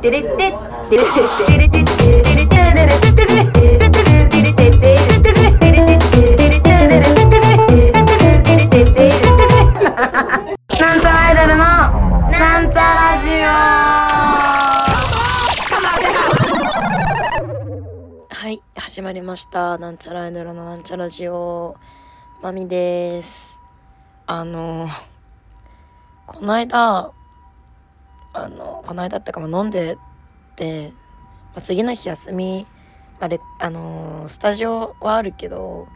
テレテテテレテレテテテレテレテテテテテはい始まりました。なんちゃらアイドルのなんちゃラジオ。まみです。あのこの間あの、この間ってか、まあ、飲んでて、まあ、次の日休み、まあレあのースタジオはあるけど、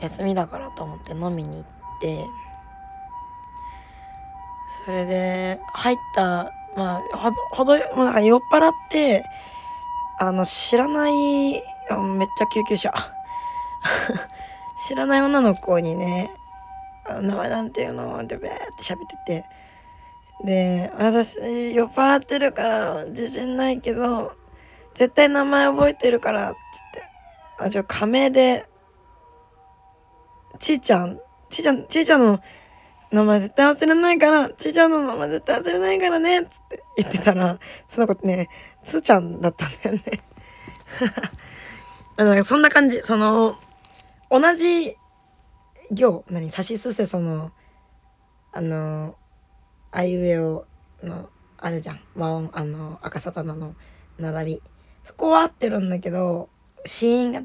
休みだからと思って飲みに行って、それで、入った、まあ、ほど、ほど、もうなんか酔っ払って、あの、知らない、あめっちゃ救急車。知らない女の子にね、あ名前なんていうのってべーって喋ってて。で、私、酔っ払ってるから自信ないけど、絶対名前覚えてるから、つって。あ、じゃあ仮名で、ちーちゃん、ちーちゃん、ちーちゃんの名前絶対忘れないから、ちーちゃんの名前絶対忘れないからね、つって言ってたら、その子ってね、つーちゃんだったんだよね。なんかそんな感じ、その、同じ行、何、さしすせその、あの、あいうえおの、あるじゃん。和音、あの、赤さたなの並び。そこは合ってるんだけど、子音が、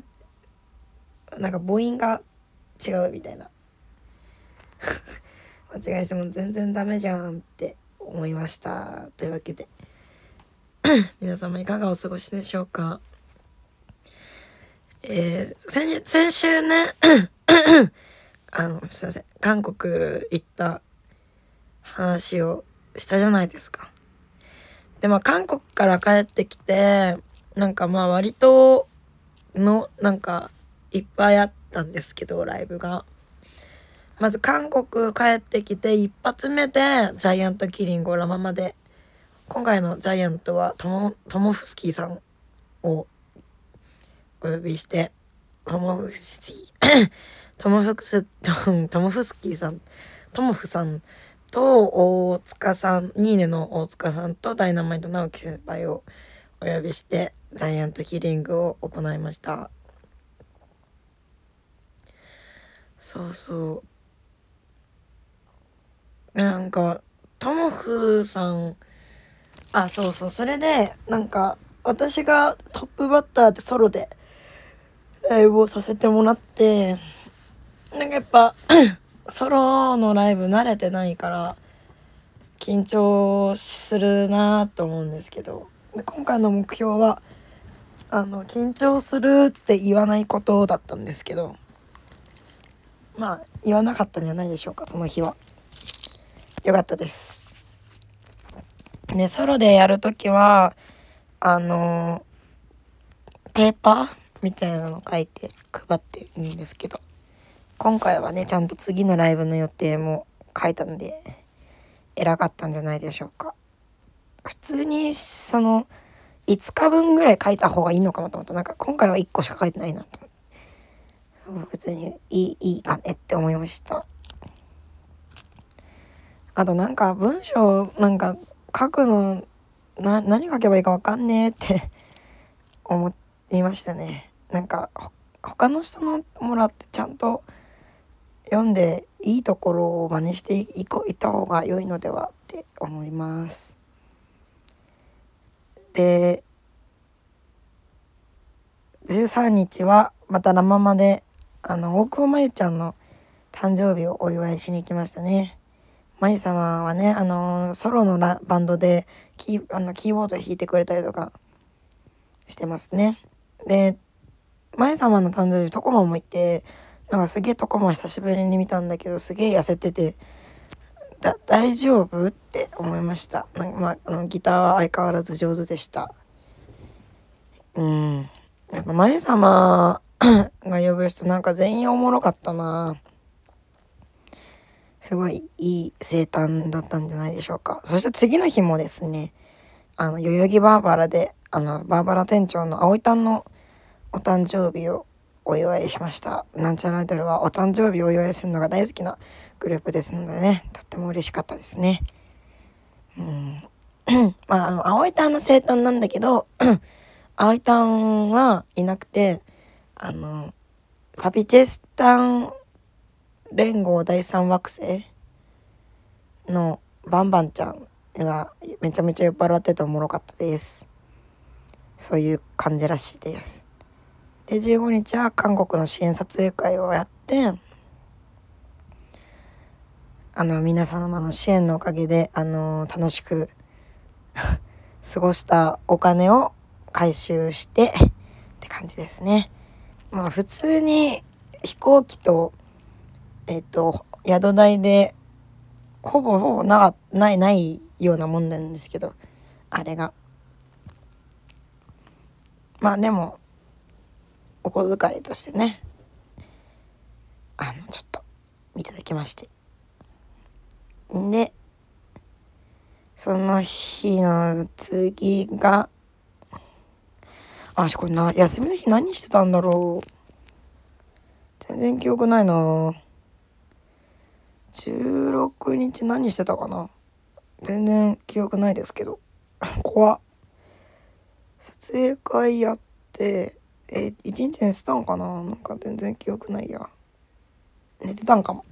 なんか母音が違うみたいな。間違いしても全然ダメじゃんって思いました。というわけで。皆様いかがお過ごしでしょうかえー、先先週ね あのすいません韓国行った話をしたじゃないですか。でまあ韓国から帰ってきてなんかまあ割とのなんかいっぱいあったんですけどライブが。まず韓国帰ってきて一発目でジャイアントキリングをラママで。今回のジャイアントはトモトモフスキーさんをお呼びしてトモフスキー トモフス トモフスキーさんトモフさんと大塚さんニーネの大塚さんとダイナマイト直樹先輩をお呼びしてジャイアントキリングを行いました。そうそう。なんかトモフさんあそうそう。それでなんか私がトップバッターでソロでライブをさせてもらってなんかやっぱソロのライブ慣れてないから緊張するなと思うんですけど今回の目標はあの緊張するって言わないことだったんですけどまあ言わなかったんじゃないでしょうかその日は。よかったです。ねソロでやるときはあのペーパーみたいなの書いて配ってるんですけど今回はねちゃんと次のライブの予定も書いたんで偉かったんじゃないでしょうか。普通にその5日分ぐらい書いた方がいいのかもと思った。なんか今回は1個しか書いてないなと思って。普通にいいいいかねって思いました。あとなんか文章なんか書くのな何書けばいいかわかんねえって 思いましたね。なんか他の人のもらってちゃんと読んでいいところを真似していこいった方が良いのではって思います。で13日はまたラママであの大久保まゆちゃんの誕生日をお祝いしに行きましたね。まゆ様はねあのソロのラバンドでキーあのキーボード弾いてくれたりとかしてますね。でまゆ様の誕生日トコマも行ってなんかすげえトコマ久しぶりに見たんだけどすげえ痩せててだ大丈夫？って思いました。なんか、まあ、あのギターは相変わらず上手でした。うん。やっぱまゆ様 が呼ぶ人なんか全員おもろかったな。すごいいい生誕だったんじゃないでしょうか。そして次の日もですねあの代々木バーバラであのバーバラ店長の葵たんのお誕生日をお祝いしましたなんちゃらアイドルはお誕生日をお祝いするのが大好きなグループですのでねとっても嬉しかったですねうん まあ、あの、葵タンの生誕なんだけど、葵タンはいなくて、あの、パピチェスタン連合第三惑星のバンバンちゃんがめちゃめちゃ酔っ払ってておもろかったです。そういう感じらしいです。で、15日は韓国の支援撮影会をやって、あの、皆様の支援のおかげで、あの、楽しく 過ごしたお金を回収してって感じですね。まあ普通に飛行機と、えっ、と、宿代でほぼほぼな、ない、ないようなもんなんですけど、あれが。まあでも、お小遣いとしてね、あの、ちょっと、いただきまして。で、その日の次が、あ、しこれな、休みの日何してたんだろう。全然記憶ないな16日何してたかな全然記憶ないですけど。怖っ。撮影会やって、え一日寝てたんかな？なんか全然記憶ないや。寝てたんかも。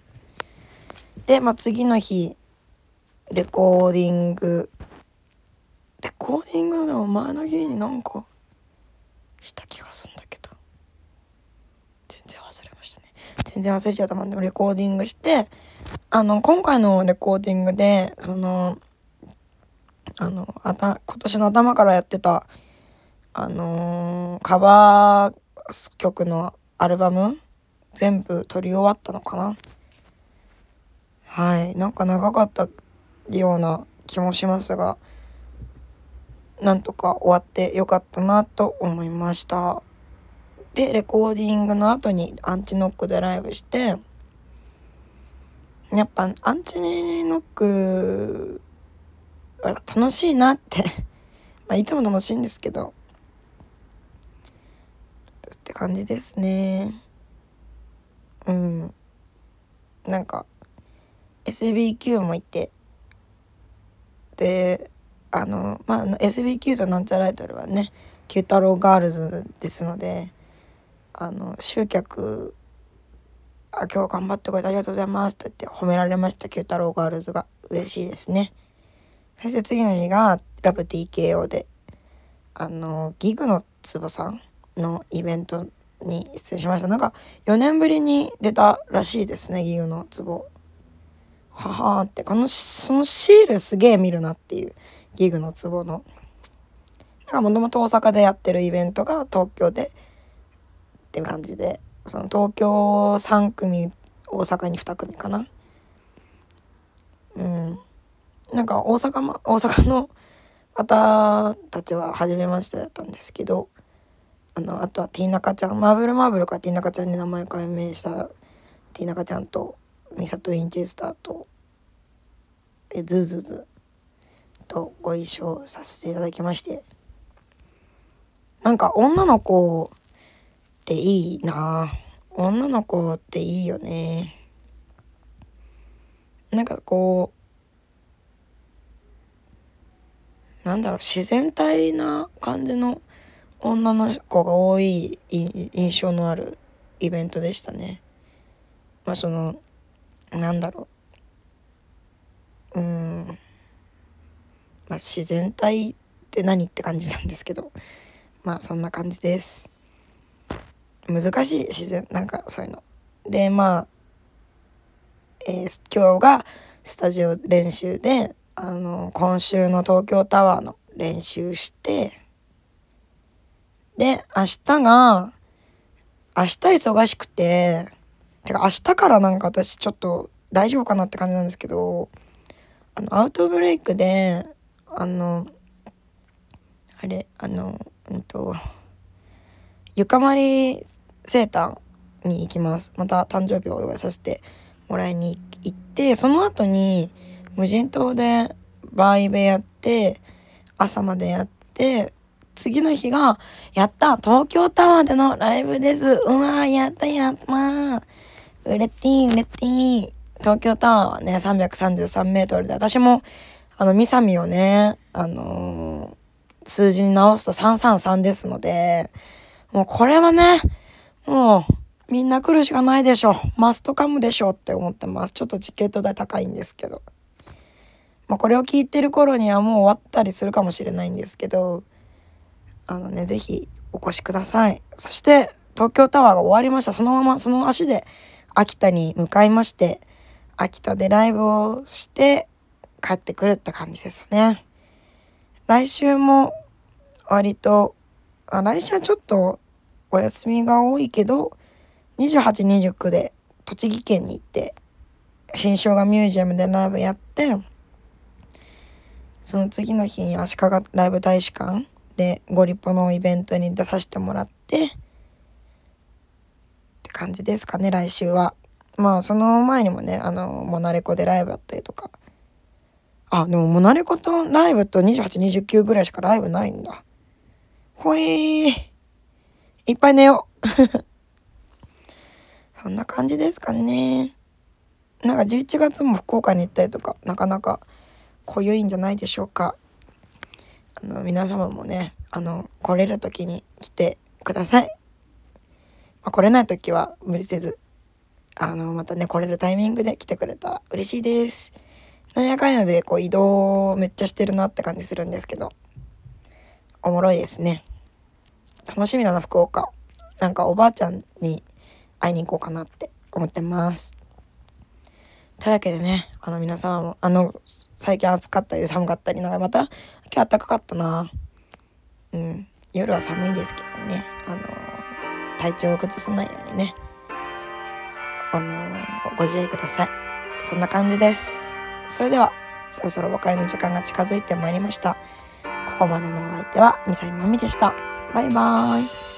で、まあ、次の日、レコーディング。レコーディングの前の日になんか、した気がすんだけど。全然忘れましたね。全然忘れちゃったもんでもレコーディングして、あの、今回のレコーディングで、その、あの、あた、今年の頭からやってた、あのー、カバー曲のアルバム全部撮り終わったのかな？はい。なんか長かったような気もしますが、なんとか終わってよかったなと思いました。で、レコーディングの後にアンチノックでライブして、やっぱアンチノック楽しいなって まあいつも楽しいんですけど、って感じですね。うん。なんか、SBQ もいて、で、あの、まあ、SBQ となんちゃらアイトルはね、九太郎ガールズですので、あの、集客、あ、今日頑張ってくれてありがとうございますと言って褒められました、九太郎ガールズが。嬉しいですね。そして次の日が、ラブ TKO で、あの、ギグのつぼさんのイベントに出演しました。なんか4年ぶりに出たらしいですね、ギグの壺。ははって、この、そのシールすげえ見るなっていう、ギグの壺の。もともと大阪でやってるイベントが東京でっていう感じで、その東京3組、大阪に2組かな。うん。なんか大阪、ま、大阪の方たちは初めましてだったんですけど、あのあとはティーナカちゃん。マーブルマーブルからティーナカちゃんに名前改名したティーナカちゃんとミサト・ウィンチェスターとえズーズーズとご一緒させていただきまして。なんか女の子っていいな。女の子っていいよね。なんかこうなんだろう自然体な感じの女の子が多い印象のあるイベントでしたね。まあそのなんだろううんまあ自然体って何って感じなんですけどまあそんな感じです。難しい自然なんかそういうの。でまあ、えー、今日がスタジオ練習であの今週の東京タワーの練習して。で、明日が、明日忙しくて、てか明日からなんか私ちょっと大丈夫かなって感じなんですけど、あの、アウトブレイクで、あの、あれ、あの、うんと、ゆかまり生誕に行きます。また誕生日をお祝いさせてもらいに行って、その後に無人島でバーイベやって、朝までやって、次の日が、やった東京タワーでのライブです。うわー、やったやったー。売れてー、売れてー。東京タワーはね、333メートルで、私も、あの、ミサミをね、あのー、数字に直すと333ですので、もうこれはね、もう、みんな来るしかないでしょ。マストカムでしょって思ってます。ちょっとチケット代高いんですけど。まあ、これを聞いてる頃にはもう終わったりするかもしれないんですけど、あのね、ぜひお越しください。そして、東京タワーが終わりました。そのまま、その足で秋田に向かいまして、秋田でライブをして帰ってくるって感じですね。来週も割と、あ来週はちょっとお休みが多いけど、28、29で栃木県に行って、新生姜ミュージアムでライブやって、その次の日に足利ライブ大使館でゴリポのイベントに出させてもらって、って感じですかね、来週は。まあ、その前にもね、あの、モナレコでライブやったりとか。あ、でもモナレコとライブと28、29ぐらいしかライブないんだ。ほえー。いっぱい寝よう。そんな感じですかね。なんか11月も福岡に行ったりとか、なかなか濃ゆいんじゃないでしょうか。あの、皆様もね、あの、来れる時に来てください。まあ、来れない時は無理せず、あの、またね、来れるタイミングで来てくれたら嬉しいです。なんやかんやで、こう、移動めっちゃしてるなって感じするんですけど、おもろいですね。楽しみだな、福岡。なんかおばあちゃんに会いに行こうかなって思ってます。というわけでね、あの皆様も、あの、最近暑かったり寒かったり、なんかまた今日暖かかったな。うん。夜は寒いですけどね、あの、体調を崩さないようにね、あの、ご自愛ください。そんな感じです。それでは、そろそろお別れの時間が近づいてまいりました。ここまでのお相手は、ミサイマミでした。バイバーイ。